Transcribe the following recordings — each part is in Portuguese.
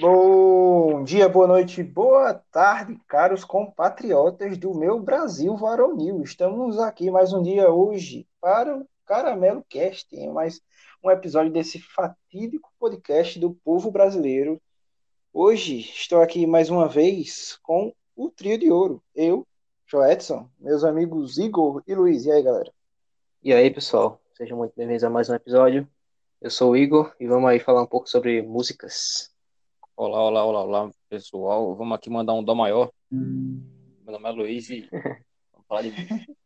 Bom dia, boa noite, boa tarde, caros compatriotas do meu Brasil varonil. Estamos aqui mais um dia hoje para o Caramelo Cast, mais um episódio desse fatídico podcast do povo brasileiro. Hoje estou aqui mais uma vez com o trio de ouro. Eu, Joedson, meus amigos Igor e Luiz. E aí, galera? E aí, pessoal? Sejam muito bem-vindos a mais um episódio. Eu sou o Igor e vamos aí falar um pouco sobre músicas. Olá, olá, olá, olá, pessoal. Vamos aqui mandar um dó maior. Meu nome é Luiz e vamos falar de.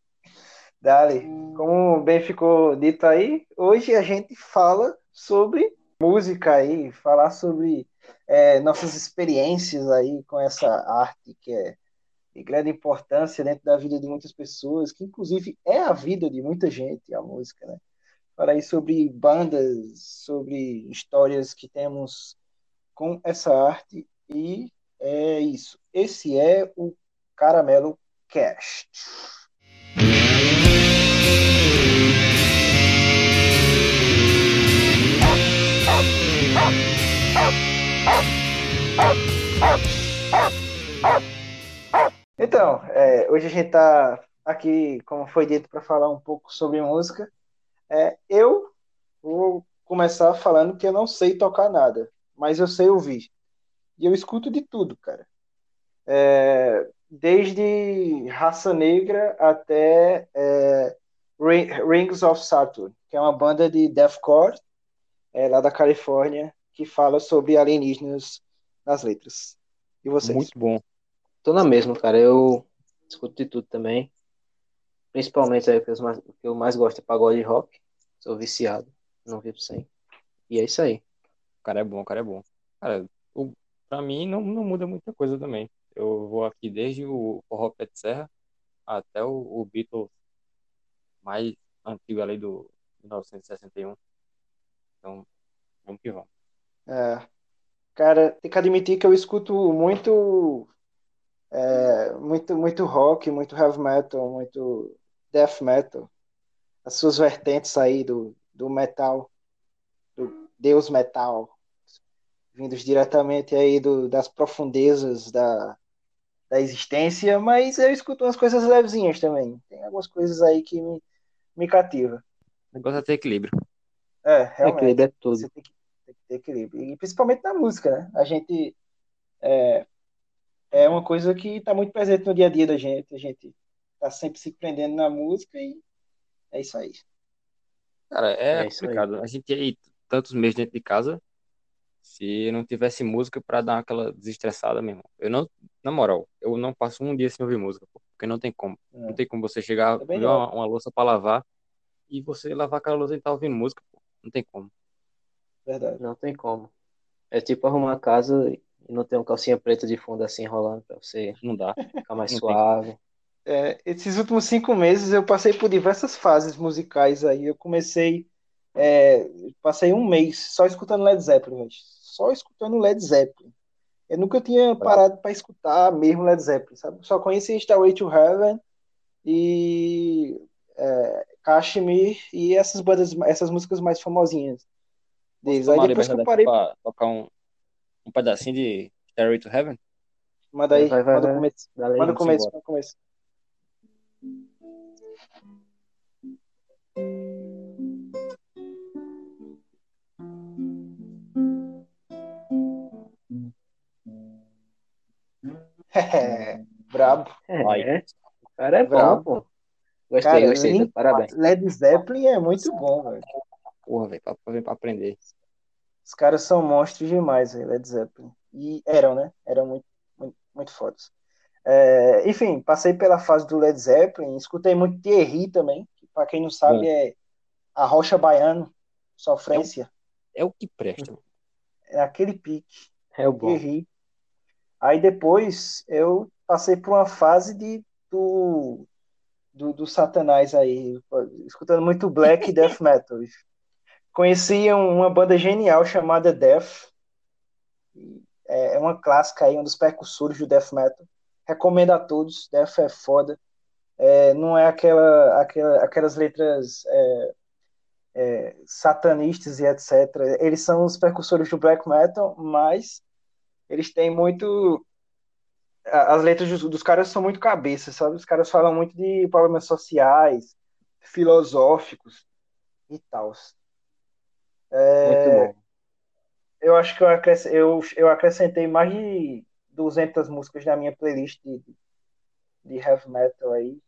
Dali, como bem ficou dito aí, hoje a gente fala sobre música aí, falar sobre é, nossas experiências aí com essa arte que é de grande importância dentro da vida de muitas pessoas, que inclusive é a vida de muita gente, a música, né? Falar aí sobre bandas, sobre histórias que temos com essa arte e é isso. Esse é o Caramelo Cast. Então, é, hoje a gente está aqui, como foi dito, para falar um pouco sobre música. É, eu vou começar falando que eu não sei tocar nada mas eu sei ouvir. E eu escuto de tudo, cara. É, desde Raça Negra até é, Rings of Saturn, que é uma banda de deathcore é, lá da Califórnia, que fala sobre alienígenas nas letras. E vocês? Muito bom. Tô na mesma, cara. Eu escuto de tudo também. Principalmente aí, o que eu mais, que eu mais gosto é pagode rock. Sou viciado. Não vivo sem. E é isso aí cara é bom, o cara é bom. Cara, o, pra mim não, não muda muita coisa também. Eu vou aqui desde o pé de serra até o, o Beatles mais antigo ali do 1961. Então, vamos que vamos. É, cara, tem que admitir que eu escuto muito é, muito muito rock, muito heavy metal, muito death metal. As suas vertentes aí do, do metal, deus metal vindos diretamente aí do, das profundezas da, da existência, mas eu escuto umas coisas levezinhas também. Tem algumas coisas aí que me, me cativam. O negócio é ter equilíbrio. É, realmente. Equilíbrio é tudo. Você tem que, tem que ter equilíbrio. E principalmente na música, né? A gente. É, é uma coisa que está muito presente no dia a dia da gente. A gente está sempre se prendendo na música e é isso aí. Cara, é, é complicado. A gente aí tantos meses dentro de casa se não tivesse música para dar aquela desestressada mesmo. Eu não, na moral, eu não passo um dia sem ouvir música, porque não tem como. É. Não tem como você chegar, pegar uma, uma, louça para lavar e você lavar aquela louça e estar tá ouvindo música, pô. Não tem como. Verdade. Não tem como. É tipo arrumar a casa e não ter uma calcinha preta de fundo assim rolando para você. Não dá. Ficar mais suave. É, esses últimos cinco meses eu passei por diversas fases musicais aí. Eu comecei, é, passei um mês só escutando Led Zeppelin, só escutando Led Zeppelin. Eu nunca tinha parado para escutar mesmo Led Zeppelin, sabe? Só conhecia Starway to Heaven e é, Kashmir e essas bandas, essas músicas mais famosinhas deles. Aí depois que eu parei para tocar um, um pedacinho de Starway to Heaven. Manda aí, vai, vai, manda o começo. Manda o começo, manda o começo. É, brabo. É, o cara é brabo. bom, pô. Gostei, cara, gostei. Link, Parabéns. Led Zeppelin é muito bom, velho. Porra, velho, pra, pra aprender. Os caras são monstros demais, velho, Led Zeppelin. E eram, né? Eram muito, muito, muito fodas. É, enfim, passei pela fase do Led Zeppelin, escutei muito Thierry também, que pra quem não sabe bom. é a rocha baiano, sofrência. É o, é o que presta. É aquele pique. É o bom. Thierry. Aí depois eu passei por uma fase de do, do, do Satanás aí, escutando muito black e death metal. Conheci uma banda genial chamada Death. É, é uma clássica aí, um dos percussores do death metal. Recomendo a todos, Death é foda. É, não é aquela, aquela, aquelas letras é, é, satanistas e etc. Eles são os percussores do black metal, mas eles têm muito. As letras dos, dos caras são muito cabeça, sabe? Os caras falam muito de problemas sociais, filosóficos e tal. É, eu acho que eu, acrescentei, eu, eu acrescentei mais de 200 músicas na minha playlist de, de heavy metal aí.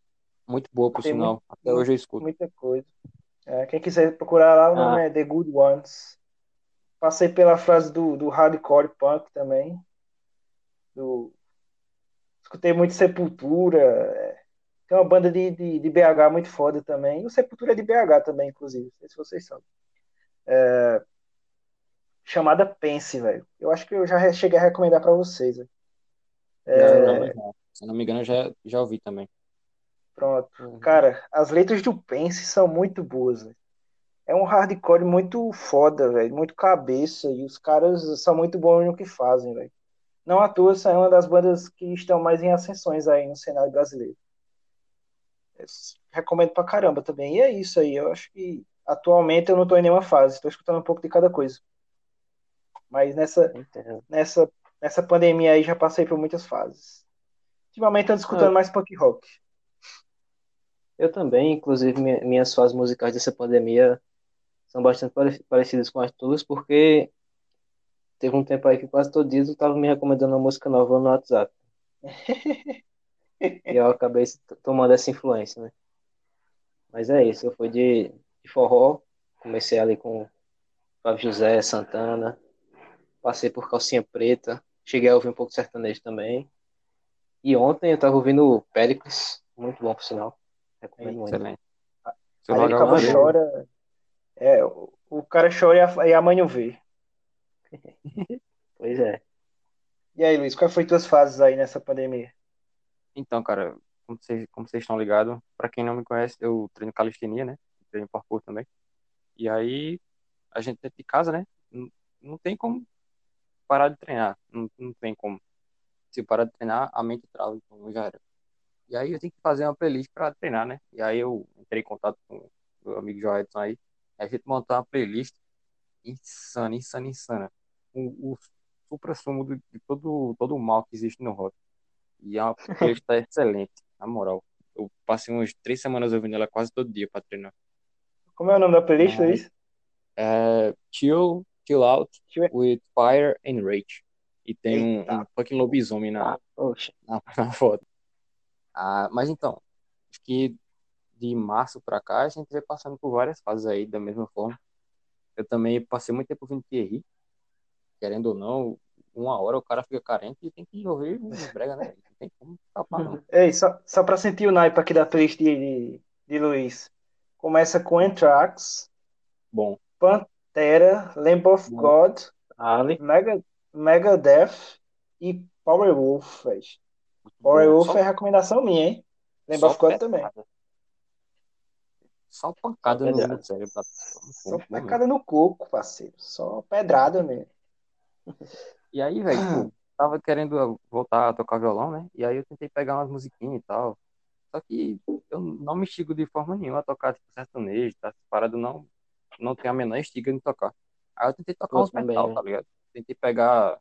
Muito boa, por Tem sinal. Muito, Até hoje eu escuto. Muita coisa. É, quem quiser procurar lá, o ah. nome é The Good Ones. Passei pela frase do, do hardcore punk também. Do... Escutei muito Sepultura. É, tem uma banda de, de, de, BH muito foda também. O Sepultura é de BH também, inclusive. Não sei se vocês sabem. É... Chamada Pense, velho. Eu acho que eu já cheguei a recomendar para vocês. É... Não, não, Se não me engano, eu já, já ouvi também. Pronto. Uhum. Cara, as letras do Pense são muito boas, véio. É um hardcore muito foda, velho. Muito cabeça. E os caras são muito bons no que fazem, velho. Não à toa, essa é uma das bandas que estão mais em ascensões aí no cenário brasileiro recomendo pra caramba também. E é isso aí. Eu acho que atualmente eu não tô em nenhuma fase. Estou escutando um pouco de cada coisa. Mas nessa, nessa, nessa pandemia aí já passei por muitas fases. Ultimamente ando escutando ah, mais punk rock. Eu também, inclusive minhas fases musicais dessa pandemia são bastante parecidas com as tuas, porque teve um tempo aí que quase todo dia tu tava me recomendando uma música nova no WhatsApp. e eu acabei tomando essa influência, né? Mas é isso, eu fui de, de forró, comecei ali com Flávio José, Santana, passei por Calcinha Preta, cheguei a ouvir um pouco de sertanejo também. E ontem eu tava ouvindo Péricles, muito bom por sinal. Recomendo muito. Excelente. Aí ele acaba chora. É, o, cara chora e a, mãe não vê. pois é. E aí, Luiz, quais foram tuas fases aí nessa pandemia? Então, cara, como vocês, como vocês estão ligados, para quem não me conhece, eu treino calistenia, né? Treino parkour também. E aí, a gente dentro de casa, né? Não, não tem como parar de treinar. Não, não tem como. Se parar de treinar, a mente trava, então já era. E aí eu tenho que fazer uma playlist para treinar, né? E aí eu entrei em contato com o meu amigo Joelson aí. A gente montou uma playlist insana, insana, insana. O, o supra-sumo de, todo, todo o mal que existe no rock. E é uma playlist tá excelente, na moral. Eu passei umas três semanas ouvindo ela quase todo dia pra treinar. Como é o nome da playlist, Luiz? É, chill, chill Out with Fire and Rage. E tem um, um, fucking lobisomem na, na, na, foto. Ah, mas então, acho que de março pra cá a gente vai passando por várias fases aí da mesma forma. Eu também passei muito tempo ouvindo Thierry. Querendo ou não, uma hora o cara fica carente e tem que ouvir um brega, né? Não tem como escapar, não. Ei, só, só pra sentir o naipe aqui da playlist de, de, de Luiz. Começa com Anthrax. Bom. Pantera, Lamb of Bom. God, Ali. Mega, Megadeth e Powerwolf, velho. Powerwolf só... é recomendação minha, hein? Lamb of God também. Só pancada no, no cérebro. Só pancada no coco, parceiro. Só pedrada mesmo. E aí, velho, tipo, tava querendo voltar a tocar violão, né? E aí eu tentei pegar umas musiquinhas e tal. Só que eu não me estigo de forma nenhuma a tocar tipo, sertanejo, tá? Parado não, não tem a menor estiga de tocar. Aí eu tentei tocar uns metal, né? tá ligado? Tentei pegar.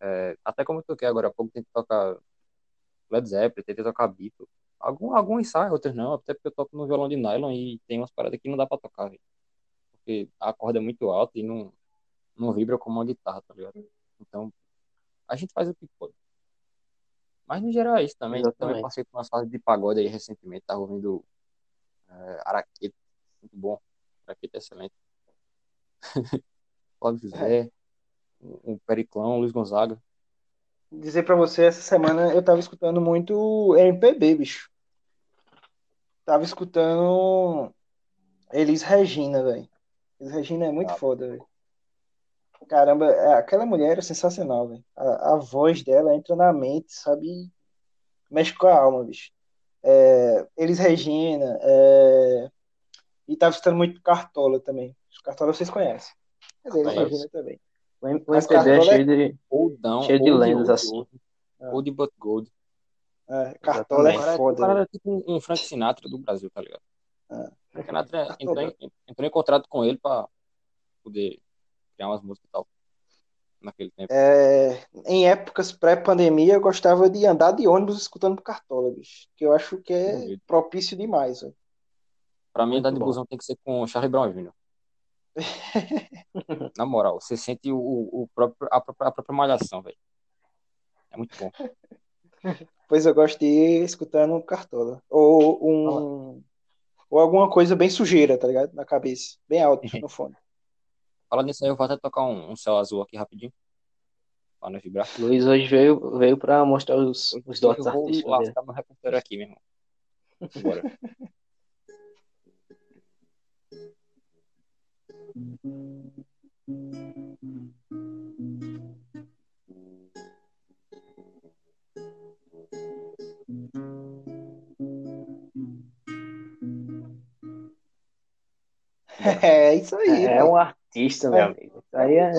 É, até como eu toquei agora há pouco, tentei tocar Led Zeppelin, tentei tocar Beatles. Algum, algum ensaio, outros não, até porque eu toco no violão de nylon e tem umas paradas que não dá pra tocar, véio. Porque a corda é muito alta e não, não vibra como uma guitarra, tá ligado? Então, a gente faz o que pode. Mas no geral é isso também. Exatamente. Também passei por umas fases de pagode aí recentemente, tava ouvindo é, Araqueta, muito bom. Araqueta é excelente. Flávio José, o Periclão, Luiz Gonzaga. Dizer pra você, essa semana eu tava escutando muito MPB, bicho. Tava escutando Elis Regina, velho. Elis Regina é muito ah, foda, velho. Caramba, é, aquela mulher é sensacional, velho. A, a, voz dela entra na mente, sabe? Mexe com a alma, bicho. É, Elis Regina, é... e tava escutando muito Cartola também. Cartola vocês conhecem. Mas Elis Regina também. O MPB é cheio de, oldão, cheio de lendas assim. Old but gold. É, Cartola é foda. O cara era tipo um Frank Sinatra do Brasil, tá ligado? É. Frank Sinatra entrou em, entrou em contrato com ele pra poder criar umas músicas e tal. Naquele tempo. É, em épocas pré-pandemia, eu gostava de andar de ônibus escutando Cartola, bicho. Que eu acho que é propício demais, velho. Pra mim, andar de busão tem que ser com o Charlie Brown Jr. Na moral, você sente o, o próprio, a, própria, a própria malhação, velho. É muito bom. Pois eu gosto de ir escutando Cartola. Ou um. Ou alguma coisa bem sujeira, tá ligado? Na cabeça. Bem alto no fone. Falando nisso aí, eu vou até tocar um, um céu azul aqui rapidinho. Pra não vibrar. Luiz hoje veio, veio pra mostrar os, os dotes artísticos. Vou lascar meu repertório aqui, meu irmão. Bora. É isso aí. É, um artista, meu é. amigo. Aí é...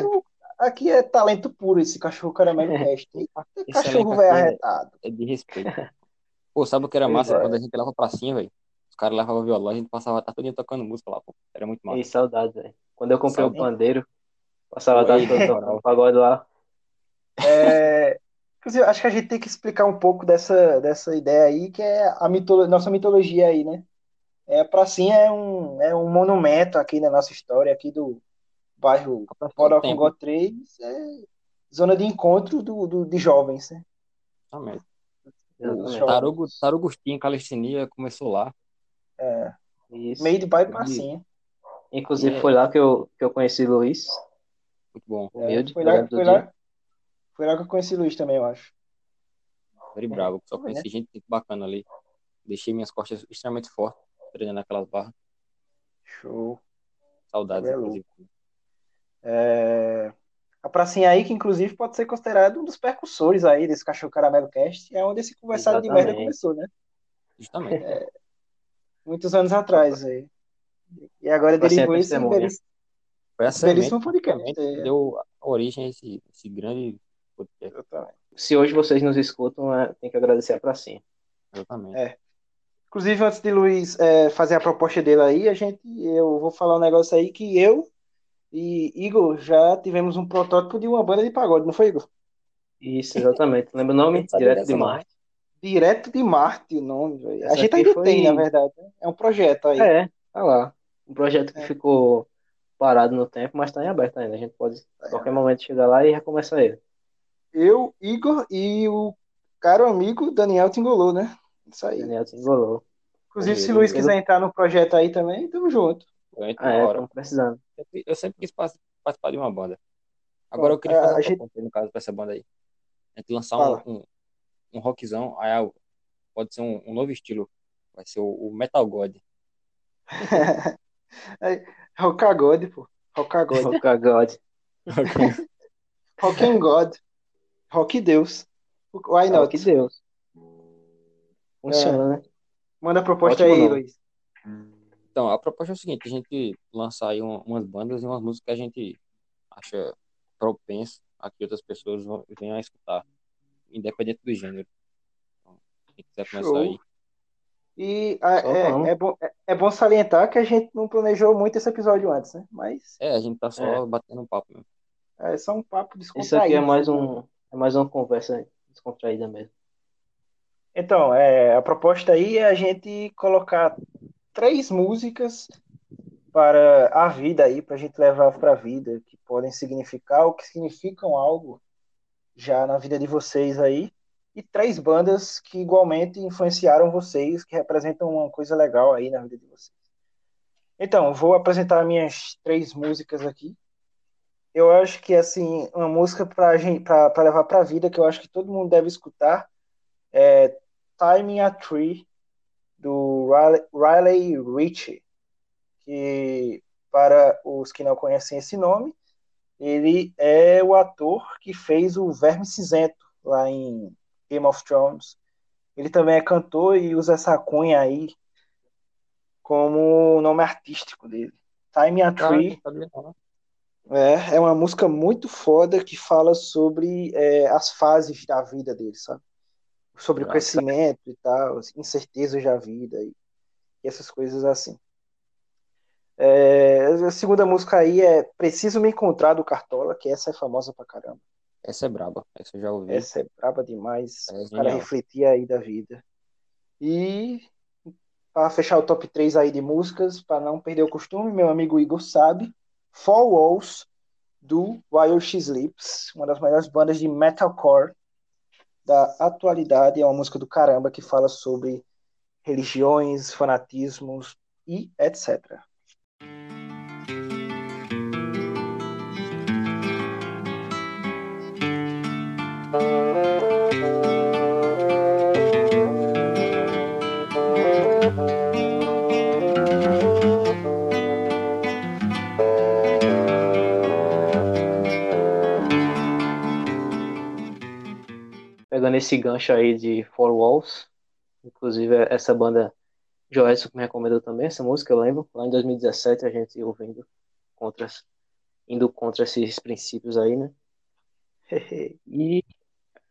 Aqui é talento puro esse cachorro caramelo cast. cachorro velho arretado. É de respeito. Pô, sabe o que era massa? Quando a gente leva pra cima, velho. Caras levavam violão, a gente passava a tarde tocando música lá, pô. Era muito massa. E saudade, velho. Quando eu comprei o pandeiro, passava a tarde tocando pagode lá. É... Inclusive, acho que a gente tem que explicar um pouco dessa, dessa ideia aí, que é a mitolo... nossa mitologia aí, né? É, a pracinha é um, é um monumento aqui na nossa história, aqui do bairro Porocongó 3, é zona de encontro do, do de jovens, né? Exatamente. Tarugo, Tarugustinho, calistenia, começou lá. É. Isso. Meio de bairro pracinha. Inclusive é. foi lá que eu, que eu conheci Luiz. Muito bom. Humilde, é, foi, lá, foi, lá, foi lá que eu conheci Luiz também, eu acho. Very bravo, só conheci né? gente bacana ali. Deixei minhas costas extremamente fortes treinando aquelas barras. Show. Saudades, é inclusive. É... A pracinha aí, que inclusive pode ser considerado um dos percussores aí desse Cachorro Caramelo Cast, é onde esse conversado Exatamente. de merda começou, né? Justamente. É... Muitos anos atrás aí. E agora derivou esse belíssimo, Foi essa belíssimo podcast. É. Deu origem a esse, esse grande podcast. Exatamente. Se hoje vocês nos escutam, é, tem que agradecer a pracinha. Exatamente. É. Inclusive, antes de Luiz é, fazer a proposta dele aí, a gente, eu vou falar um negócio aí que eu e Igor já tivemos um protótipo de uma banda de pagode, não foi, Igor? Isso, exatamente. Lembra o nome? Direto de Marte. Direto de Marte, o nome, velho. A gente ainda foi... tem, na verdade. Né? É um projeto aí. É, tá lá. Um projeto que é. ficou parado no tempo, mas tá em aberto ainda. A gente pode, a qualquer é. momento, chegar lá e recomeçar ele. Eu, Igor e o caro amigo Daniel Tingolou, né? Isso aí. Daniel desenrolou. Inclusive, se o Luiz quiser entrar no projeto aí também, tamo junto. Eu entro ah, é, precisando. Eu sempre quis participar de uma banda. Agora Bom, eu queria fazer a gente... no caso, pra essa banda aí. A gente lançar um, um, um, rockzão, aí pode ser um, um, novo estilo. Vai ser o, o Metal God. Rockagode, pô. Rockagode. Rockagode. Rock and God. Rock Deus. Why not? Rock Deus. Funciona, é. né? Manda a proposta Ótimo aí, nome. Luiz. Então, a proposta é o seguinte, a gente lançar aí umas bandas e umas músicas que a gente acha propenso a que outras pessoas venham a escutar, independente do gênero. Então, quem quiser começar Show. aí. E é, é, bom, é, é, bom salientar que a gente não planejou muito esse episódio antes, né? Mas. É, a gente tá só é. batendo um papo mesmo. É só um papo descontraído. Isso aqui é mais, um, é mais uma conversa descontraída mesmo. Então, é, a proposta aí é a gente colocar três músicas para a vida aí, para a gente levar para a vida, que podem significar ou que significam algo já na vida de vocês aí, e três bandas que igualmente influenciaram vocês, que representam uma coisa legal aí na vida de vocês. Então, vou apresentar minhas três músicas aqui. Eu acho que assim, uma música para levar para a vida que eu acho que todo mundo deve escutar é Time a Tree, do Riley Ritchie, que, para os que não conhecem esse nome, ele é o ator que fez o Verme Cinzento lá em Game of Thrones. Ele também é cantor e usa essa cunha aí como nome artístico dele. Time a Tree. É, é uma música muito foda que fala sobre é, as fases da vida dele, sabe? sobre o crescimento e tal, incertezas da vida e, e essas coisas assim. É, a segunda música aí é Preciso Me Encontrar do Cartola, que essa é famosa pra caramba. Essa é braba, essa eu já ouvi. Essa é braba demais. É o cara refletia aí da vida. E para fechar o top 3 aí de músicas, para não perder o costume, meu amigo Igor sabe, Four Walls do While She Sleeps, uma das maiores bandas de metalcore da atualidade, é uma música do caramba que fala sobre religiões, fanatismos e etc. esse gancho aí de Four Walls, inclusive essa banda Joelson me recomendou também essa música, eu lembro, lá em 2017 a gente ouvindo contra, indo contra esses princípios aí, né? e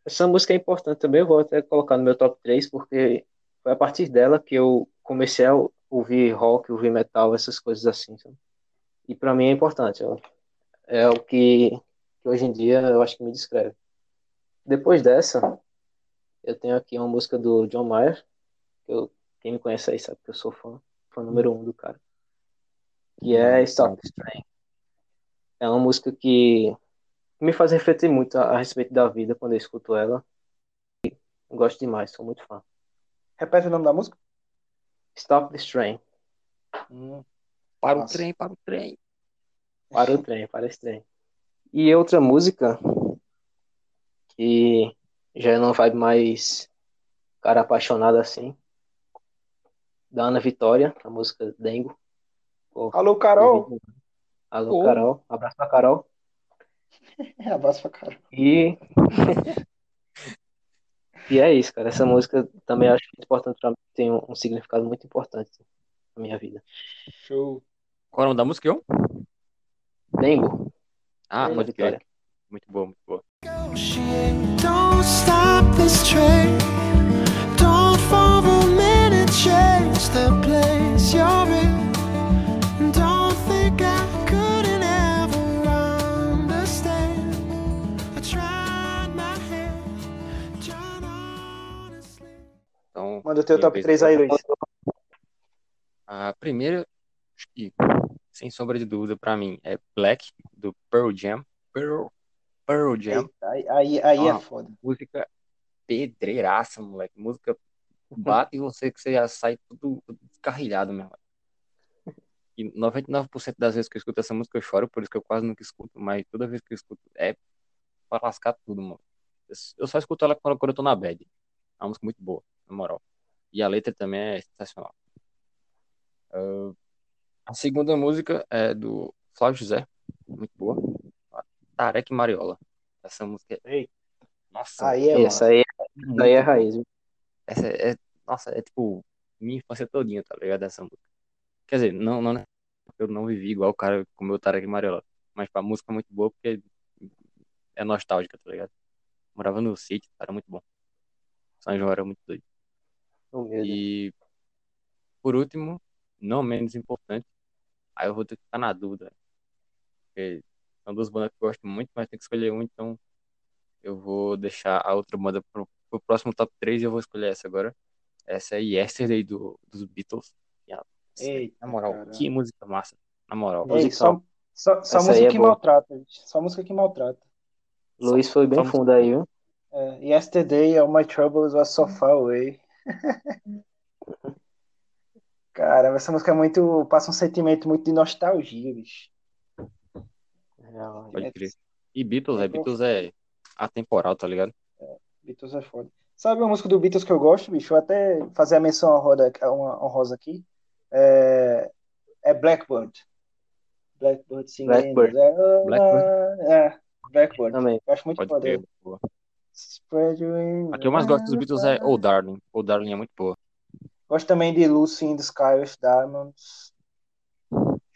essa música é importante também, eu vou até colocar no meu top 3, porque foi a partir dela que eu comecei a ouvir rock, ouvir metal, essas coisas assim. Sabe? E para mim é importante, é o que, que hoje em dia eu acho que me descreve. Depois dessa, eu tenho aqui uma música do John Mayer, que eu, quem me conhece aí sabe que eu sou fã, fã número um do cara, que é Stop Strain. É uma música que me faz refletir muito a, a, respeito da vida quando eu escuto ela. Eu gosto demais, sou muito fã. Repete o nome da música? Stop the Train. Hum. Para Nossa. o trem, para o trem. Para o trem, para esse trem. E outra música que já não vai mais cara apaixonado assim. Da Ana Vitória, a música Dengo. Pô, Alô, Carol! Alô, Carol. Abraço pra Carol. Abraço pra Carol. E. e é isso, cara. Essa música também acho muito importante pra mim. Tem um, um significado muito importante na minha vida. Show. Qual é o nome da música, eu? Dengo. Ah, pode crer. Muito boa, muito boa. Don't stop this train. Don't for a minute change the place you're in. Don't think I couldn't ever understand. I tried my hand, tried honestly. Então, Manda o teu top 3 aí, Luiz. A primeira, sem sombra de dúvida, pra mim, é Black, do Pearl Jam. Pearl Pearl Jam. Aí, aí, aí é foda. Música pedreiraça, moleque. Música bate em você que você já sai tudo, tudo descarrilhado, meu. E 99% das vezes que eu escuto essa música eu choro, por isso que eu quase nunca escuto, mas toda vez que eu escuto é pra lascar tudo, mano. Eu só escuto ela quando eu tô na bad. É uma música muito boa, na moral. E a letra também é sensacional. Uh, a segunda música é do Flávio José, muito boa. Tarek Mariola. Essa música é. Ei. Nossa, aí é essa aí, é, aí é raiz. Viu? Essa é, nossa, é tipo minha infância todinha, tá ligado? Essa música. Quer dizer, não, não, eu não vivi igual o cara com o meu Tarek Mariola. Mas a música é muito boa porque é nostálgica, tá ligado? Morava no sítio, era muito bom. São João era muito doido. Oh, e por último, não menos importante, aí eu vou ter que ficar na dúvida. Porque são duas bandas que eu gosto muito, mas tem que escolher um, então eu vou deixar a outra banda pro, pro próximo top 3 e eu vou escolher essa agora. Essa é Yesterday do, dos Beatles. Ei, na moral, cara. que música massa. Na moral. Ei, só, só, só música é que boa. maltrata, só música que maltrata. Luiz foi bem fundo aí, viu? É, yesterday, all my troubles were so far away. Cara, essa música é muito. passa um sentimento muito de nostalgia, bicho. Pode é crer. E Beatles, é, Beatles é atemporal, tá ligado? É, Beatles é foda. Sabe uma música do Beatles que eu gosto, bicho? Vou até fazer a menção honrosa, uma honrosa aqui. É, é Blackbird. Blackbird singing. Blackbird. É, Blackbird. É, Blackbird. Também. Eu acho muito foda. Spread A que eu mais gosto dos Beatles é Oh Darling. Oh Darling é muito boa. Gosto também de Lucy in the Sky with Diamonds.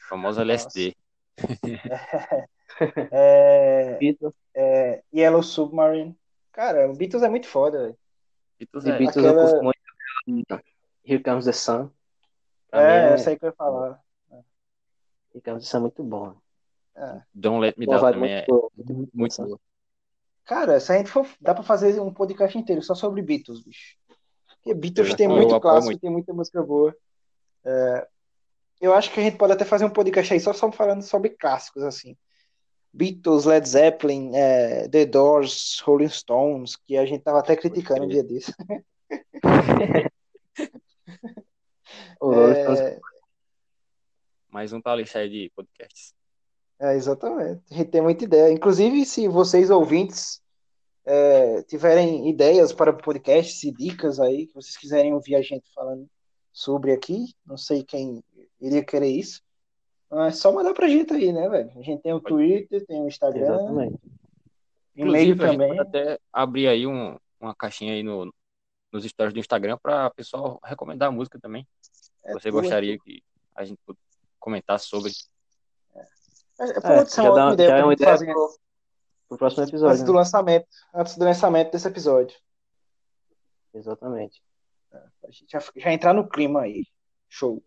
Famosa LSD. É, é, Yellow Submarine. Cara, o Beatles é muito foda, velho. Beatles, é. Beatles Aquela... eu muito. Here Comes the Sun. É, é, eu sei o que eu ia falar. Here Comes the Sun é muito bom. É. Don't Let Me Down também é muito, muito, muito Cara, se a gente for. Dá pra fazer um podcast inteiro só sobre Beatles, bicho. Porque Beatles tem muito clássico, muito. tem muita música boa. É, eu acho que a gente pode até fazer um podcast aí só, só falando sobre clássicos, assim. Beatles, Led Zeppelin, é, The Doors, Rolling Stones, que a gente tava até criticando um dia disso. é... Mais um pra lista aí de podcasts. É, exatamente. A gente tem muita ideia. Inclusive, se vocês ouvintes é, tiverem ideias para podcasts e dicas aí, que vocês quiserem ouvir a gente falando sobre aqui, não sei quem iria querer isso. É só mandar pra gente aí, né, velho? A gente tem o Twitter, tem o Instagram. Exatamente. E-mail também. A gente pode até abrir aí um, uma caixinha aí no, nos stories do Instagram para o pessoal recomendar a música também. É Você gostaria que a gente comentasse sobre. É, é, pode ser uma ideia, já é uma ideia fazer pro, pro próximo episódio. Antes né? do lançamento. Antes do lançamento desse episódio. Exatamente. É, a gente já, já entrar no clima aí. Show.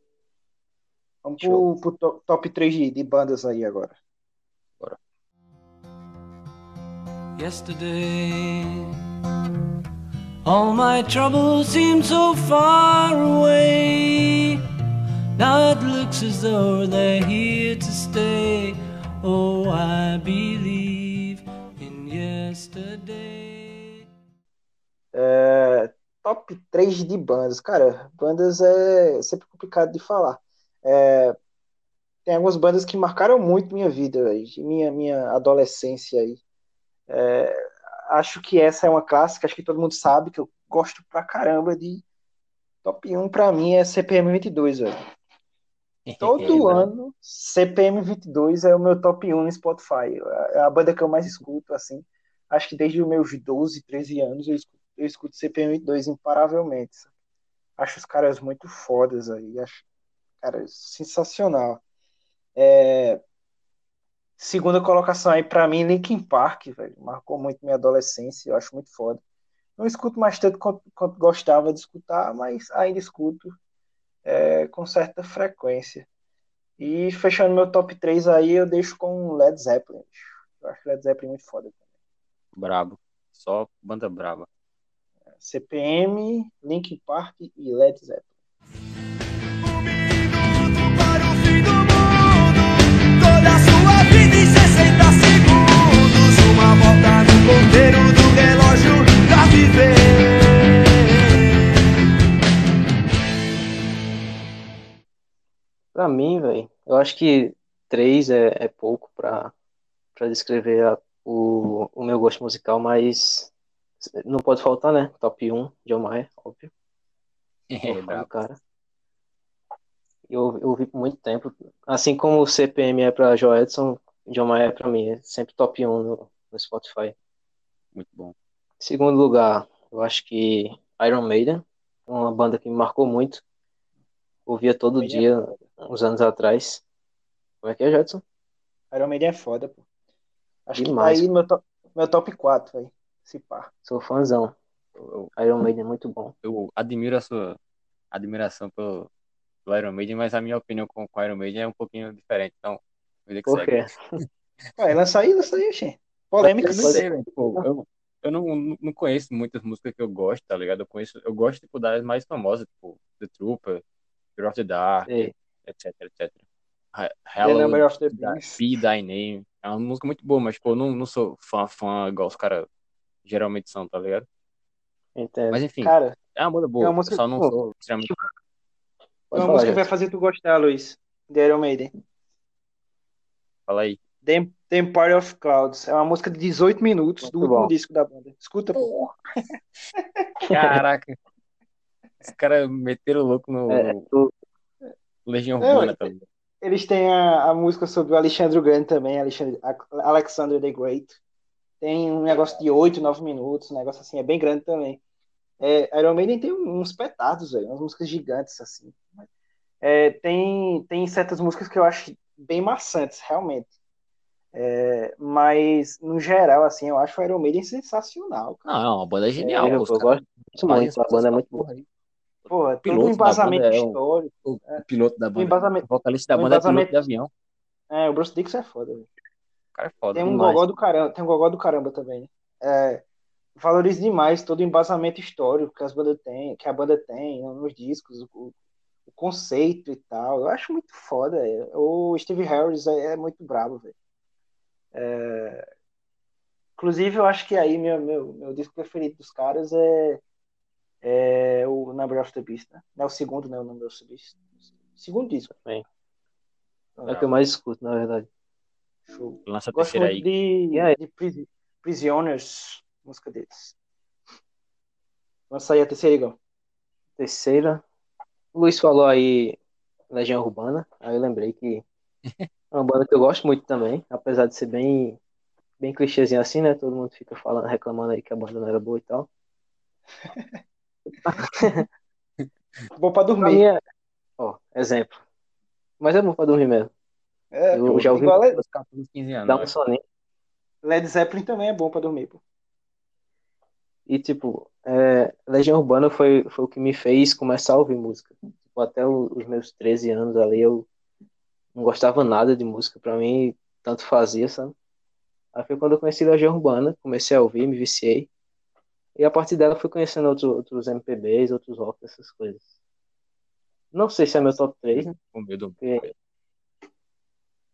Vamos Show. pro, pro top 3 de, de bandas aí agora. Bora. Yesterday All my troubles seem so far away Now it looks as though they're here to stay Oh, I believe in yesterday é, Top 3 de bandas. Cara, bandas é sempre complicado de falar. É, tem algumas bandas que marcaram muito minha vida, minha, minha adolescência aí. É, acho que essa é uma clássica, acho que todo mundo sabe que eu gosto pra caramba de top 1 pra mim é CPM 22, velho. Todo ano, CPM 22 é o meu top 1 no Spotify. É a banda que eu mais escuto, assim. Acho que desde os meus 12, 13 anos eu escuto, eu escuto CPM 22 imparavelmente. Acho os caras muito fodas aí. Acho Cara, sensacional. É... Segunda colocação aí para mim, Linkin Park, velho. Marcou muito minha adolescência, eu acho muito foda. Não escuto mais tanto quanto, quanto gostava de escutar, mas ainda escuto é, com certa frequência. E fechando meu top 3 aí, eu deixo com Led Zeppelin. Eu acho Led Zeppelin muito foda também. Brabo. Só banda brava. CPM, Linkin Park e Led Zeppelin. Ponteiro do relógio pra viver. Pra mim, velho, eu acho que três é, é pouco pra, pra descrever a, o, o meu gosto musical, mas não pode faltar, né? Top 1, John Mayer, óbvio. É, bravo. cara. Eu, eu ouvi por muito tempo. Assim como o CPM é pra Joe Edson, John Mayer é pra mim. É sempre top 1 no, no Spotify. Muito bom. Segundo lugar, eu acho que Iron Maiden, uma banda que me marcou muito. Ouvia todo Maiden dia, é uns anos atrás. Como é que é, Jadson? Iron Maiden é foda, pô. Acho Demais. que tá aí meu top, meu top 4, aí. Se pá. Sou fãzão. Iron Maiden é muito bom. Eu admiro a sua admiração pelo, pelo Iron Maiden, mas a minha opinião com o Iron Maiden é um pouquinho diferente. Então, Por quê? Ué, lança aí, lança aí, gente. Polêmica. Eu, tipo, eu, eu não, não conheço muitas músicas que eu gosto, tá ligado? Eu conheço, eu gosto tipo, das mais famosas, tipo The Trooper, Fear of the Dark, Sim. etc, etc. Hello, the the Be Thy Name. É uma música muito boa, mas, tipo, eu não, não sou fã, fã igual os caras geralmente são, tá ligado? Entendo. Mas enfim, cara, é uma música boa, é uma música... eu só não sou extremamente. É uma música que vai fazer tu gostar, Luiz, de Iron Maiden. Fala aí. The, The Empire of Clouds. É uma música de 18 minutos Muito do último bom. disco da banda. Escuta, pô. Caraca. Os caras meteram louco no é, tu... Legião Urbana também. Eles têm a, a, música sobre o Alexandre Grande também, Alexandre, Alexander the Great. Tem um negócio de 8, 9 minutos, um negócio assim, é bem grande também. É, Iron Maiden tem uns petardos, velho, umas músicas gigantes, assim. É, tem, tem certas músicas que eu acho bem maçantes, realmente. É, mas, no geral, assim, eu acho o Iron Maiden sensacional. Cara. Não, é uma banda genial. É, eu, eu gosto muito, a banda é muito boa. Porra, piloto embasamento da banda histórico. É o, o é. piloto da banda. O, embasamento, o vocalista da banda é piloto de avião. É, o Bruce Dixon é foda, velho. O cara é foda. Tem um, gogó do caramba, tem um gogó do caramba também, né? é, valorize demais todo o embasamento histórico que, as bandas têm, que a banda tem nos discos, o, o conceito e tal. Eu acho muito foda. O Steve Harris é, é muito brabo, velho. É... Inclusive, eu acho que aí meu, meu, meu disco preferido dos caras é, é o Number of the Beast, né? É o segundo, né? O Number of the Beast. Segundo disco. Bem. É o que eu mais escuto, na verdade. Show. Lança a Gosto terceira muito aí. de, de Pris- Prisoners, música deles. Lança aí a terceira, Igor. Terceira. O Luiz falou aí Legião Urbana. Aí eu lembrei que é uma banda que eu gosto muito também, apesar de ser bem, bem clichêzinho assim, né? Todo mundo fica falando, reclamando aí que a banda não era boa e tal. Bom pra Pra dormir. mim é, ó, exemplo. Mas é bom pra dormir mesmo. É, Eu já ouvi igual Led, Uns 14, 15 anos. Dá um né? soninho. Led Zeppelin também é bom pra dormir, pô. E, tipo, é, Legião Urbana foi, foi o que me fez começar a ouvir música. Tipo, até os meus 13 anos ali, eu não gostava nada de música. Pra mim, tanto fazia, sabe? Aí foi quando eu conheci Legião Urbana, comecei a ouvir, me viciei. E a partir dela fui conhecendo outros, outros MPBs, outros rock, essas coisas. Não sei se é meu top 3, né? Com medo. Porque-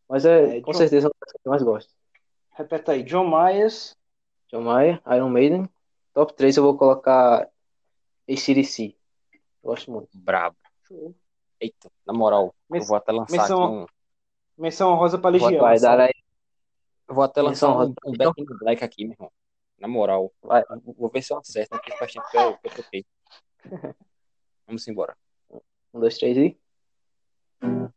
Mas é, É, com John- certeza é uma das que eu mais gosto. Repeta aí. John Myers. John Mayer, Iron Maiden. Top 3 eu vou colocar ACDC. Gosto muito. Brabo. Show. Eita, na moral, eu vou até lançar menção- aqui um. Menção honrosa pra Legião. Vai dar aí. Eu vou até Menção lançar um, rosa. um Back in Black aqui, meu irmão. Na moral. Vai. Vou ver se eu acerto, porque faz tempo que eu, que eu toquei. Vamos embora. Um, dois, três e.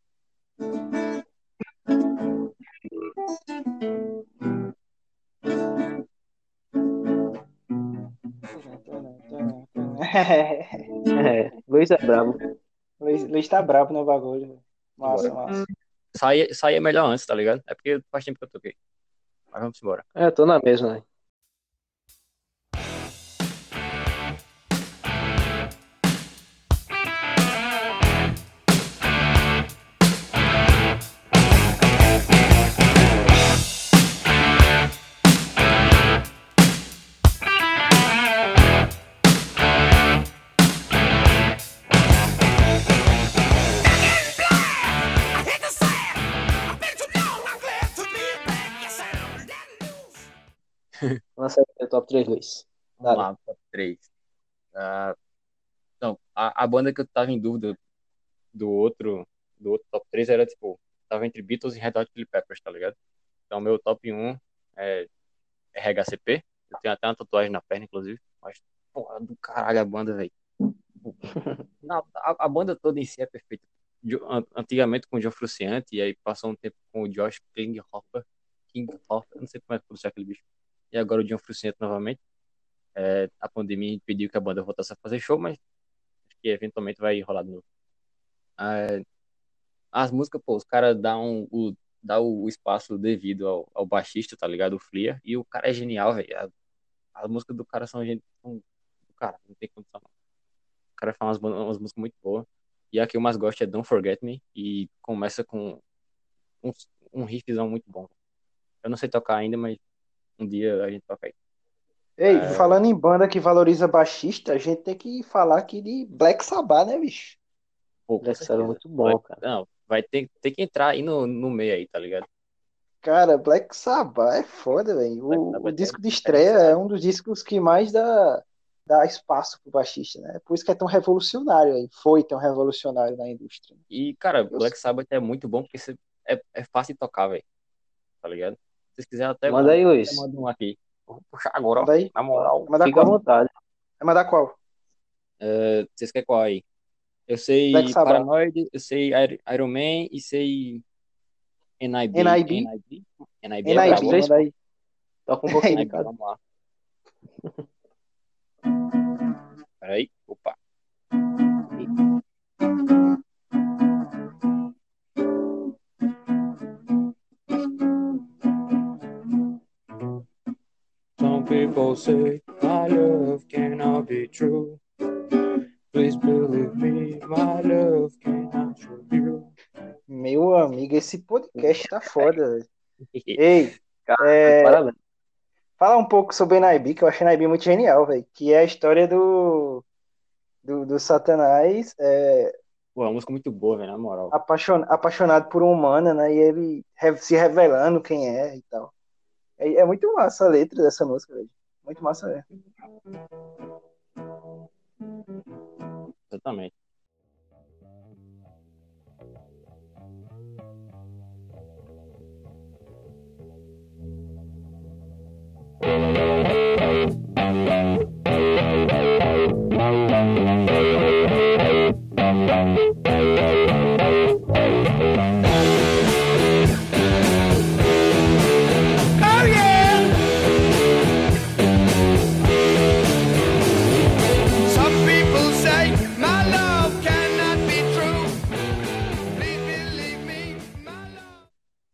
É, Luiz é brabo. Luiz, Luiz tá brabo no bagulho. Massa, Bora. Massa. Saía, saía melhor antes, tá ligado? É porque faz tempo que eu toquei. Mas vamos embora. É, tô na mesma, né? O top 3, Luiz. Vamos lá, top 3. então, a, a banda que eu tava em dúvida do outro, do outro top 3 era, tipo, tava entre Beatles e Red Hot Chili Peppers, tá ligado? Então, meu top 1 é, é RHCP. Eu tenho até uma tatuagem na perna, inclusive. Mas, porra, do caralho a banda, velho. A, a banda toda em si é perfeita. Antigamente com o John Frusciante, e aí passou um tempo com o Josh Klinghoffer. Klinghoffer, não sei como é que pronuncia aquele bicho. E agora o John Frusciante novamente. É, a pandemia impediu que a banda voltasse a fazer show, mas acho que eventualmente vai rolar de novo. É, as músicas, pô, os caras dão o, dá o espaço devido ao, ao baixista, tá ligado? O Flia. E o cara é genial, velho. As músicas do cara são. São, cara, não tem condição não. O cara faz umas, umas músicas muito boas. E a que eu mais gosto é Don't Forget Me. E começa com um, um riffzão muito bom. Eu não sei tocar ainda, mas um dia a gente toca aí. Ei, É. falando em banda que valoriza baixista, a gente tem que falar aqui de Black Sabbath, né, bicho? Pô, Black Sabbath é muito bom, cara. Não, vai ter, ter que entrar aí no, no meio aí, tá ligado? Cara, Black Sabbath é foda, velho. O, o é disco de estreia é um dos discos que mais dá, dá espaço pro baixista, né? Por isso que é tão revolucionário aí. Foi tão revolucionário na indústria. E, cara, Eu- Black Sabbath é muito bom porque é, é fácil de tocar, velho. Tá ligado? Se vocês quiserem até Manda aí, Luiz. manda um aqui. Vou puxar agora, ó. Manda aí. Na moral. Vai mandar Fica à qual? vontade. Vai mandar qual? É, vocês querem qual aí? Eu sei. Paranoid, eu sei Ir- Iron Man e sei NIB. NIB. NIB, NIB é NIB, três, manda aí. Toca um pouquinho NIB, vamos lá. Peraí. Opa. People say my love cannot be true. Please believe me, my love cannot show you. Meu amigo, esse podcast tá foda, velho. Ei, Cara, É, Parabéns. falar um pouco sobre Naibi, que eu achei Naibi muito genial, velho. Que é a história do, do, do Satanás. É, Pô, é uma música muito boa, velho, na moral. Apaixon, apaixonado por uma humana, né? E ele se revelando quem é e tal. É, é muito massa a letra dessa música, velho. Muito massa, velho. Exatamente.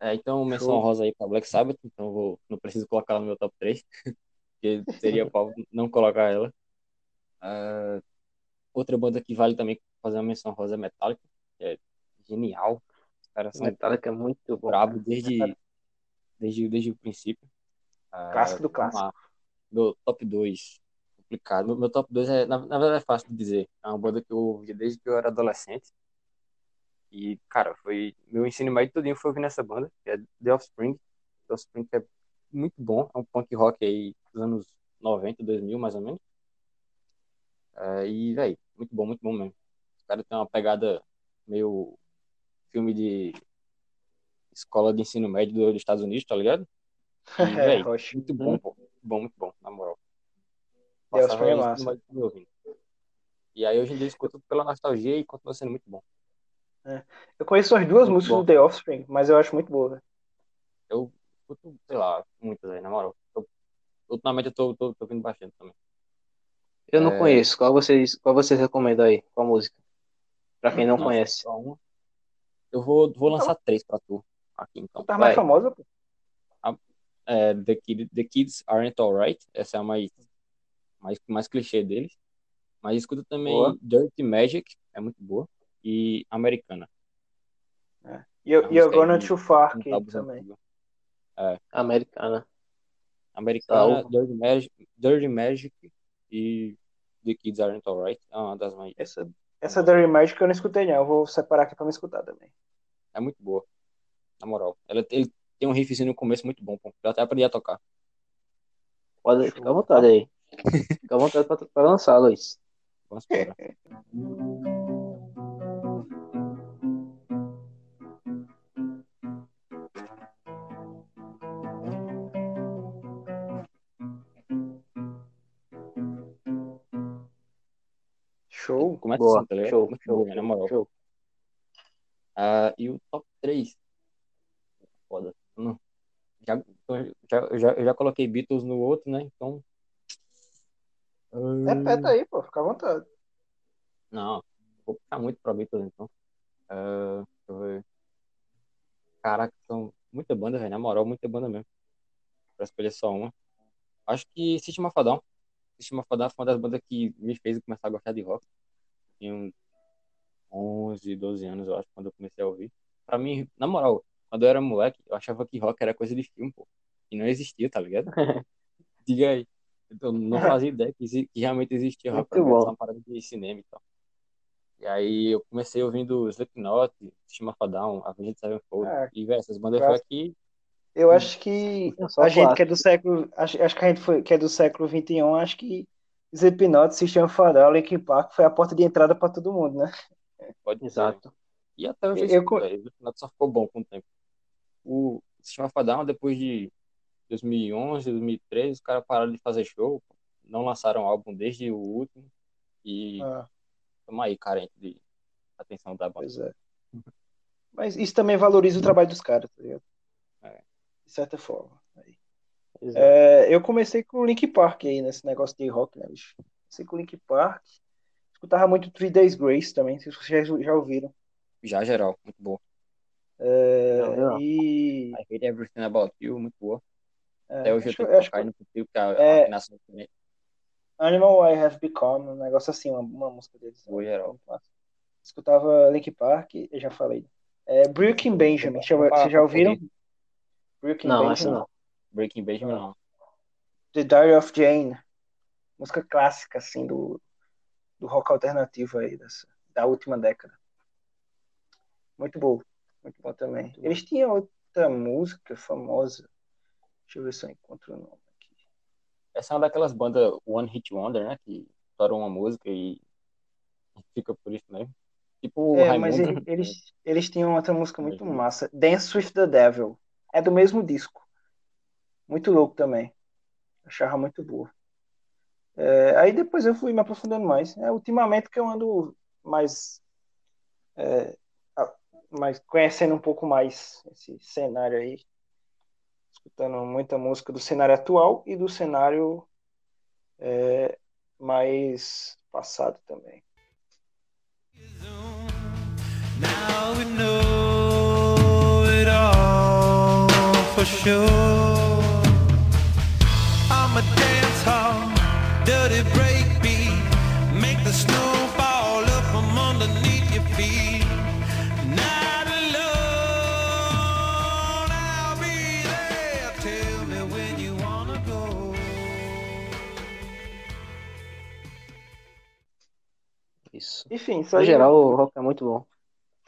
É, então, menção Show. rosa aí pra Black Sabbath, então vou, não preciso colocar ela no meu top 3, porque seria pau não colocar ela. Uh, outra banda que vale também fazer uma menção rosa é Metallica, que é genial. Os caras são Metallica é muito brabo desde, desde, desde o princípio. Uh, clássico do clássico. Meu top 2, complicado. Meu, meu top 2 é, na, na, verdade, é fácil de dizer. É uma banda que eu ouvi desde que eu era adolescente. E, cara, foi. Meu ensino médio todinho foi ouvindo essa banda, que é The Offspring. The Offspring é muito bom, é um punk rock aí dos anos 90, 2000, mais ou menos. É, e, velho, muito bom, muito bom mesmo. Os caras têm uma pegada meio filme de escola de ensino médio dos Estados Unidos, tá ligado? E, véio, muito bom, pô. Muito bom, muito bom, na moral. Passava é massa. E aí hoje em dia eu escuto pela nostalgia e continua sendo muito bom. É. Eu conheço as duas muito músicas bom. do The Offspring, mas eu acho muito boa. Eu escuto, sei lá, muitas aí, na moral. Eu, ultimamente eu tô, tô, tô ouvindo bastante também. Eu não é... conheço. Qual vocês, qual vocês recomendam aí? Qual música? Pra quem não Nossa, conhece. Eu vou, vou lançar três pra tu. Aqui, então. Tá mais famosa, pô. é, The, Kid, The Kids Aren't Alright. Essa é a mais, mais, mais clichê deles. Mas escuta também boa. Dirty Magic. É muito boa e Americana. É. E You're Gonna Too Far aqui também. É. Americana. Americana, Dirty Magic, Dirty Magic e The Kids Aren't Alright. É uma das mais. Essa, essa Dirty Magic eu não escutei, não. Eu vou separar aqui pra me escutar também. É muito boa. Na moral. Ela, ele tem um riffzinho no começo muito bom, pô. Eu até aprendi a tocar. Pode ficar à vontade aí. Fica à vontade pra, pra lançar, Luiz. Vamos embora. Show. Começa Boa. assim, tá ligado? Show, Muito show, bom, na moral. show. Ah, e o top 3. Foda. Não. Já, já, já, já coloquei Beatles no outro, né? Então. Repeta aí, pô, fica à vontade. Não, vou puxar muito pra Beatles, então. Uh, deixa eu ver. Caraca, são muita banda, velho. Na moral, muita banda mesmo. Pra escolher só uma. Acho que System of a Down. System of a Down foi uma das bandas que me fez começar a gostar de rock. Tinha uns 11, 12 anos, eu acho, quando eu comecei a ouvir. Pra mim, na moral, quando eu era moleque, eu achava que rock era coisa de filme, pô. E não existia, tá ligado? Diga aí. Eu não fazia ideia que, que realmente existia rock. Pra uma parada de cinema e tal. E aí eu comecei ouvindo Slipknot, System of a Down, Avenged Sevenfold. É, e, velho, essas bandas foi aqui eu acho que a gente que é do século. Acho, acho que a gente foi, que é do século XXI, acho que Slipknot, System of a Down, Linkin Park foi a porta de entrada para todo mundo, né? Pode Exato. E até o Slipknot só ficou bom com o tempo. O System of a Down, depois de 2011, 2013, os caras pararam de fazer show, não lançaram álbum desde o último e ah. estamos aí carente de atenção da banda. Pois é. Mas isso também valoriza o trabalho dos caras, tá ligado? De certa forma. É, eu comecei com o Link Park aí, nesse negócio de rock, né, bicho? Comecei com o Link Park. Escutava muito Three Days Grace também, vocês já, já ouviram. Já, geral, muito boa. É, não, não. E... I Hate Everything About You, muito boa. É, Até hoje acho, eu tenho que tocar no perfil, que a, é, afinação também. Animal I Have Become, um negócio assim, uma, uma música deles. Boa, geral. Escutava Link Park, eu já falei. É, Breaking Benjamin, vocês já ouviram? Breaking não, Benjamin. essa não. Breaking Benjamin não. The Diary of Jane. Música clássica, assim, do, do rock alternativo aí, dessa, da última década. Muito bom. Muito bom também. Muito Eles bom. tinham outra música famosa. Deixa eu ver se eu encontro o nome aqui. Essa é uma daquelas bandas One Hit Wonder, né? Que estouram uma música e fica por isso mesmo. Tipo é, mas eles, eles, eles tinham outra música muito massa. Dance with the Devil. É do mesmo disco. Muito louco também. Achava muito boa. É, aí depois eu fui me aprofundando mais. É ultimamente que eu ando mais, é, mais conhecendo um pouco mais esse cenário aí. Escutando muita música do cenário atual e do cenário é, mais passado também. Now we know for sure. I'm a dance hall, dirty breakbeat, make the snow fall up from underneath your feet. Not alone, I'll be there. Tell me when you wanna go. Isso. Enfim, só. No geral, o rock é muito bom.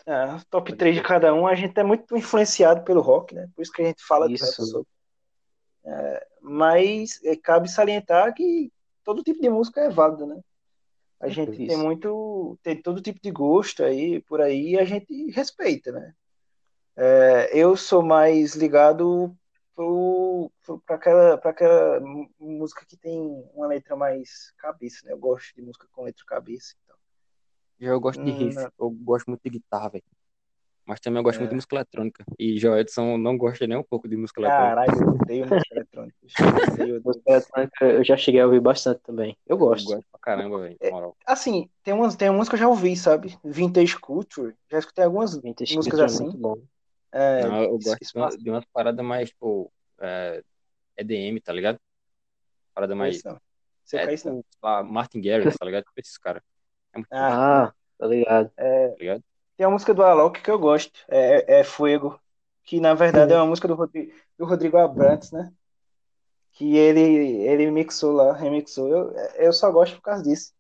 É, top 3 de cada um, a gente é muito influenciado pelo rock, né? Por isso que a gente fala isso. sobre. É, mas é, cabe salientar que todo tipo de música é válido, né? A gente isso. tem muito, tem todo tipo de gosto aí, por aí, e a gente respeita, né? É, eu sou mais ligado para aquela, aquela música que tem uma letra mais cabeça, né? Eu gosto de música com letra cabeça. Eu gosto de riff, hum, eu gosto muito de guitarra, velho. Mas também eu gosto é. muito de música eletrônica. E Joel Edson não gosta nem um pouco de música eletrônica. Caralho, eu odeio música eletrônica. música eletrônica eu já cheguei a ouvir bastante também. Eu gosto. Eu gosto pra caramba, velho. É, assim, tem umas, tem umas que eu já ouvi, sabe? Vintage Culture. Já escutei algumas Vintage músicas é assim. É muito bom. É, não, eu gosto de, uma, de umas paradas mais, tipo, é, EDM, tá ligado? Parada mais. Isso, Você é, tipo, Martin Garrix, tá ligado? Tipo esses caras. É muito ah, tá ligado. É, tá ligado? Tem uma música do Alok que eu gosto, é, é Fuego, que na verdade é uma música do Rodrigo, do Rodrigo Abrantes, né? Que ele, ele mixou lá, remixou. Eu, eu só gosto por causa disso.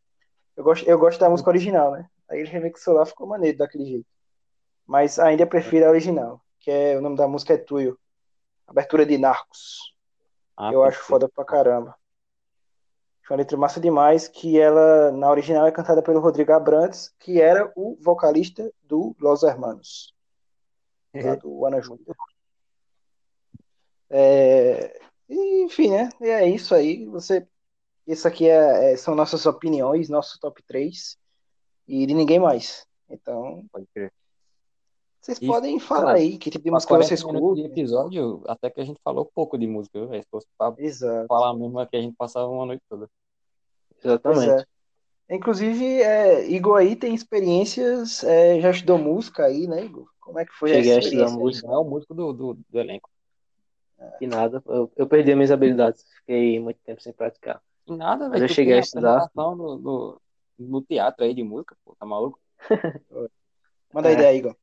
Eu gosto, eu gosto da música original, né? Aí ele remixou lá, ficou maneiro daquele jeito. Mas ainda prefiro a original, que é o nome da música é Tuyo. Abertura de Narcos. Ah, eu acho foda pra caramba. Foi uma letra massa demais, que ela, na original, é cantada pelo Rodrigo Abrantes, que era o vocalista do Los Hermanos. Uhum. do Ana Júnior. É, enfim, né? E é isso aí. Você, isso aqui é, é, são nossas opiniões, nosso top 3 e de ninguém mais. Então, pode crer. Vocês e, podem falar cara, aí que tipo de música vocês. De episódio, até que a gente falou pouco de música, viu, Se fosse pra Exato. falar mesmo aqui, a gente passava uma noite toda. Exatamente. É. Inclusive, é, Igor aí tem experiências, é, já estudou música aí, né, Igor? Como é que foi Cheguei a estudar música. É o músico do, do, do elenco. É. E nada, eu, eu perdi as minhas habilidades, fiquei muito tempo sem praticar. E nada, velho. Eu cheguei a estudar. No, no, no, teatro aí de música, pô, tá maluco? Manda a é. ideia, Igor.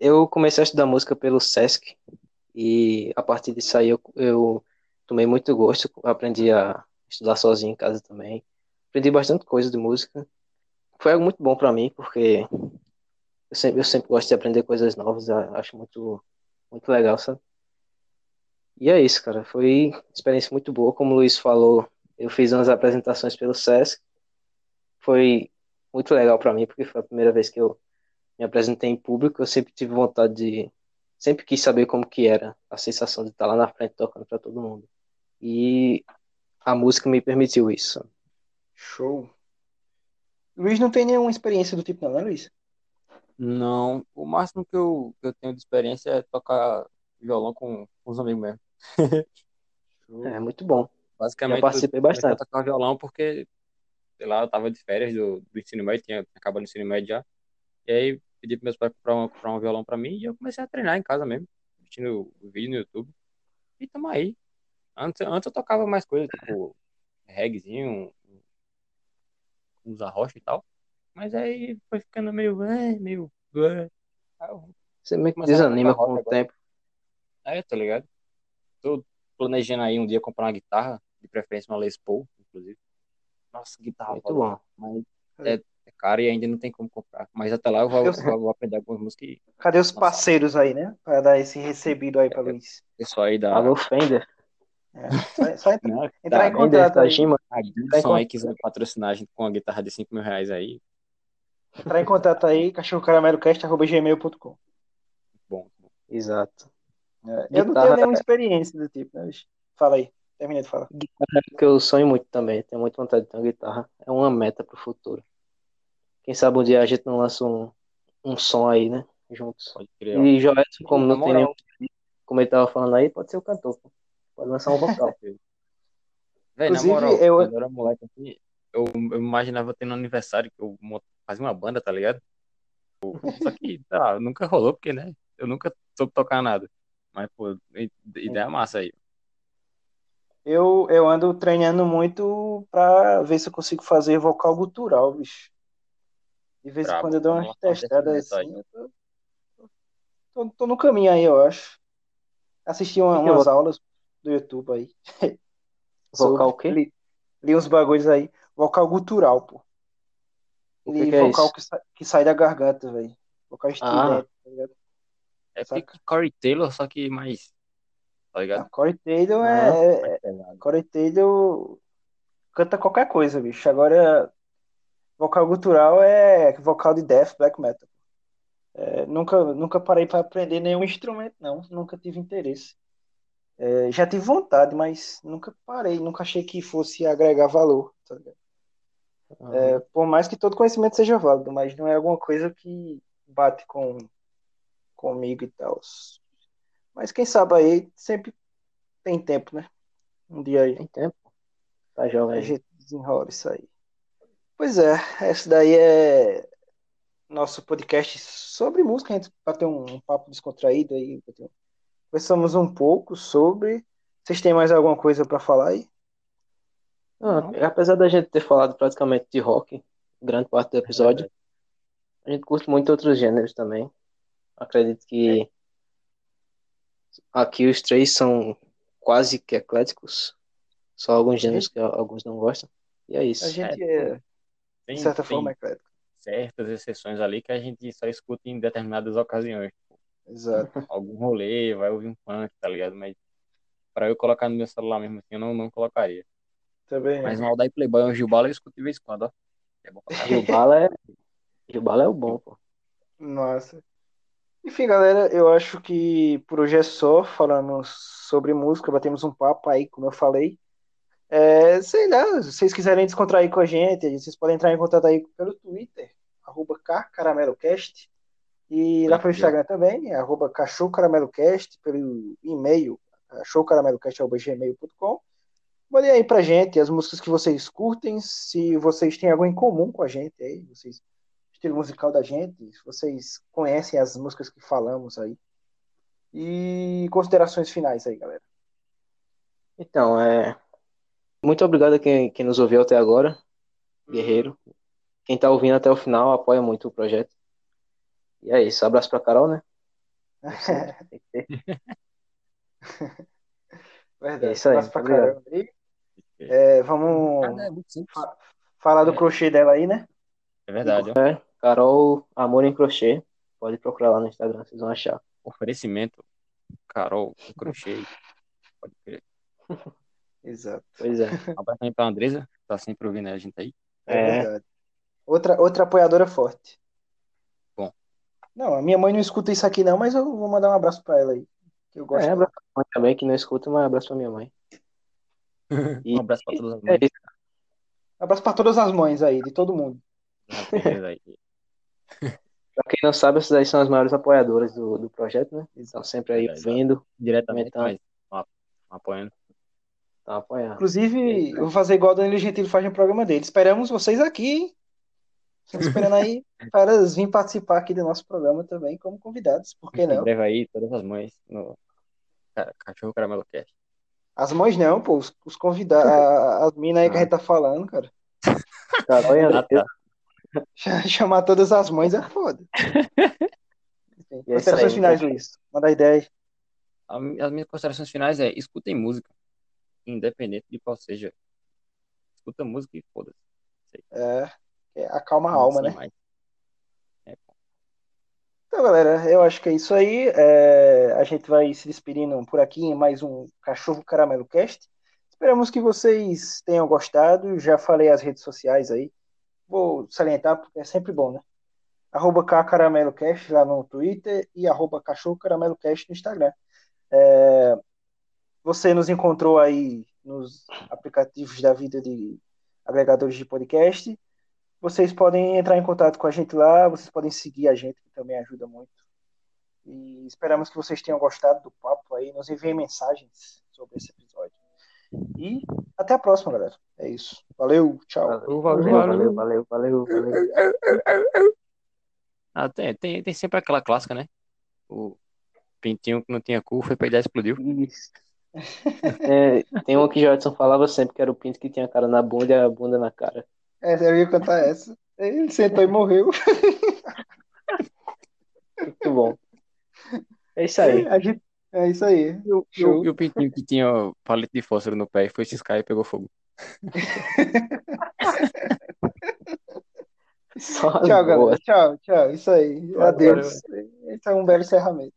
Eu comecei a estudar música pelo Sesc e a partir disso aí eu, eu tomei muito gosto, aprendi a estudar sozinho em casa também. Aprendi bastante coisa de música. Foi algo muito bom para mim, porque eu sempre, eu sempre gosto de aprender coisas novas, acho muito, muito legal, sabe? E é isso, cara. Foi experiência muito boa. Como o Luiz falou, eu fiz umas apresentações pelo SESC. Foi muito legal para mim, porque foi a primeira vez que eu me apresentei em público, eu sempre tive vontade de. Sempre quis saber como que era a sensação de estar lá na frente tocando para todo mundo. E a música me permitiu isso. Show. Luiz não tem nenhuma experiência do tipo, não, né, Luiz? Não. O máximo que eu, que eu tenho de experiência é tocar violão com, com os amigos mesmo. é muito bom. Basicamente, eu participei bastante. Eu tocar violão porque, sei lá, eu tava de férias do, do ensino médio, tinha acabado o ensino médio já. E aí pedi para meus pais comprar, uma, comprar um violão para mim e eu comecei a treinar em casa mesmo, assistindo o vídeo no YouTube. E tamo aí. Antes, antes eu tocava mais coisas, tipo reggaezinho, uns arrocha e tal. Mas aí foi ficando meio, é, meio. É. Você meio que desanima com o tempo. É, tá ligado? Tô, planejando aí um dia comprar uma guitarra, de preferência uma Les Paul, inclusive. Nossa, guitarra Muito bom. Mas é, é caro e ainda não tem como comprar. Mas até lá eu vou, eu vou aprender algumas músicas. Cadê os parceiros aí, né? Para dar esse recebido aí para Luiz. Pessoal aí da. Alô, Fender. É, só, só entrar, não, entrar tá, em contato aí. A Gibson aí quiser patrocinar a gente com uma guitarra de 5 mil reais aí. Entrar em contato aí, cachorrocaramelocast.gmail.com Bom, bom. Exato. É, eu não tenho nenhuma experiência do tipo, né? Fala aí, termina de falar. Guitarra que eu sonho muito também, tenho muita vontade de ter uma guitarra. É uma meta pro futuro. Quem sabe um dia a gente não lança um, um som aí, né? Juntos. Pode criar. E Joelson, como não tem nenhum. Como ele tava falando aí, pode ser o cantor. Pô. Pode lançar um vocal. Véi, na moral, eu... quando eu era moleque assim, eu, eu imaginava tendo um aniversário que eu fazia uma banda, tá ligado? Só que, tá, nunca rolou, porque, né? Eu nunca soube tocar nada. Mas, pô, ideia massa aí. Eu, eu ando treinando muito pra ver se eu consigo fazer vocal gutural, bicho. De vez em quando eu dou umas testadas assim. Eu tô, tô, tô, no caminho aí, eu acho. Assisti uma, umas eu... aulas do YouTube aí. Vocal o quê? Li, li uns bagulhos aí. Vocal gutural, pô. Ele que que é vocal é que, sai, que, sai da garganta, velho. Vocal estridente, ah. tá ligado? É tipo Corey Taylor, só que mais. Tá ligado? Não, Corey Taylor é. é Corey Taylor canta qualquer coisa, bicho. Agora, vocal gutural é vocal de death, black metal. É, nunca, nunca parei para aprender nenhum instrumento, não. Nunca tive interesse. É, já tive vontade, mas nunca parei, nunca achei que fosse agregar valor. Tá uhum. é, por mais que todo conhecimento seja válido, mas não é alguma coisa que bate com comigo e tal. Mas quem sabe aí sempre tem tempo, né? Um dia aí. Tem tempo. Tá jovem. A gente desenrola isso aí. Pois é, esse daí é nosso podcast sobre música. A gente ter um, um papo descontraído aí. Conversamos um pouco sobre. Vocês têm mais alguma coisa para falar aí? Ah, apesar da gente ter falado praticamente de rock, grande parte do episódio, é a gente curte muito outros gêneros também. Acredito que é. aqui os três são quase que ecléticos. Só alguns gêneros que alguns não gostam. E é isso. A gente é, é de certa forma, eclético. Certas exceções ali que a gente só escuta em determinadas ocasiões. Exato. Algum rolê, vai ouvir um funk, tá ligado? Mas pra eu colocar no meu celular mesmo assim, eu não, não colocaria. Também. Mas um Aldair Playboy um Gilbala eu escuto de vez em quando, ó. É bom Gilbala é. Gilbala é o bom, pô. Nossa. Enfim, galera, eu acho que por hoje é só. Falamos sobre música, batemos um papo aí, como eu falei. É, sei lá, se vocês quiserem descontrair com a gente, vocês podem entrar em contato aí pelo Twitter, arroba carcaramelocast. E lá pelo Instagram também, arroba cachorrocaramelocast, pelo e-mail, cachorrocaramelocast.gmail.com. Mandem aí pra gente as músicas que vocês curtem, se vocês têm algo em comum com a gente aí, vocês, estilo musical da gente, se vocês conhecem as músicas que falamos aí. E considerações finais aí, galera. Então, é. Muito obrigado a quem, quem nos ouviu até agora, guerreiro. Quem tá ouvindo até o final apoia muito o projeto. E é isso. Abraço pra Carol, né? Verdade. É isso aí. Abraço pra Carol. É, vamos é fa falar do é. crochê dela aí, né? É verdade. É, Carol Amor em Crochê. Pode procurar lá no Instagram, vocês vão achar. Oferecimento. Carol Crochê. Pode crer. Exato. Pois é. Um abraço também pra Andresa, que tá sempre ouvindo a gente aí. É, é verdade. Outra, outra apoiadora forte. Não, a minha mãe não escuta isso aqui não, mas eu vou mandar um abraço pra ela aí. Que eu gosto. É, abraço pra mãe também, que não escuta, mas abraço pra minha mãe. E... um abraço pra todas as mães. É um abraço pra todas as mães aí, de todo mundo. pra quem não sabe, essas aí são as maiores apoiadoras do, do projeto, né? Estão sempre aí é, vendo. Diretamente, mas, apoiando. Apoiando. Inclusive, eu vou fazer igual o Danilo Gentili faz no programa dele. Esperamos vocês aqui, hein? Estamos esperando aí para vir participar aqui do nosso programa também como convidados, por que não? Leva aí todas as mães no Cachorro Caramelo Cast. As mães não, pô, os, os convidados, as minas aí ah. que a gente tá falando, cara. Cara, ah, tá. Chamar todas as mães é foda. Considerações finais, Luiz. Manda a ideia aí. as minhas considerações finais é escutem música, independente de qual seja. Escuta música e foda-se. É, é, acalma a alma, né? É. Então, galera, eu acho que é isso aí. É, a gente vai se despedindo por aqui em mais um Cachorro Caramelo Cast. Esperamos que vocês tenham gostado. Já falei as redes sociais aí. Vou salientar porque é sempre bom, né? Arroba KCarameloCast lá no Twitter e arroba Cachorro Caramelo Cast no Instagram. É, você nos encontrou aí nos aplicativos da vida de agregadores de podcast. Vocês podem entrar em contato com a gente lá, vocês podem seguir a gente, que também ajuda muito. E esperamos que vocês tenham gostado do papo aí, nos enviem mensagens sobre esse episódio. E até a próxima, galera. É isso. Valeu, tchau. Valeu, valeu, valeu, valeu, valeu. valeu. Ah, tem, tem, tem sempre aquela clássica, né? O pintinho que não tinha cu foi pra ele explodiu. Isso. É, tem uma que Jodson falava sempre que era o pinto que tinha cara na bunda e a bunda na cara. É, eu ia contar essa. Ele sentou e morreu. Muito bom. É isso aí. É, gente, é isso aí. E o, e o, e o pintinho que tinha palito de fósforo no pé e foi ciscar e pegou fogo. tchau, galera. Tchau, tchau. Isso aí. Adeus. Esse é um belo encerramento.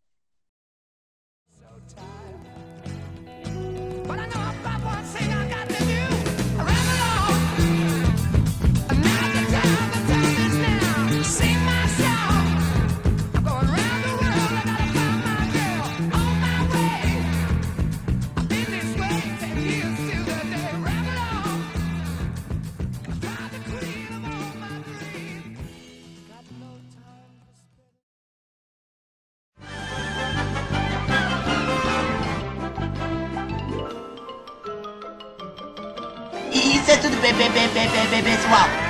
Isso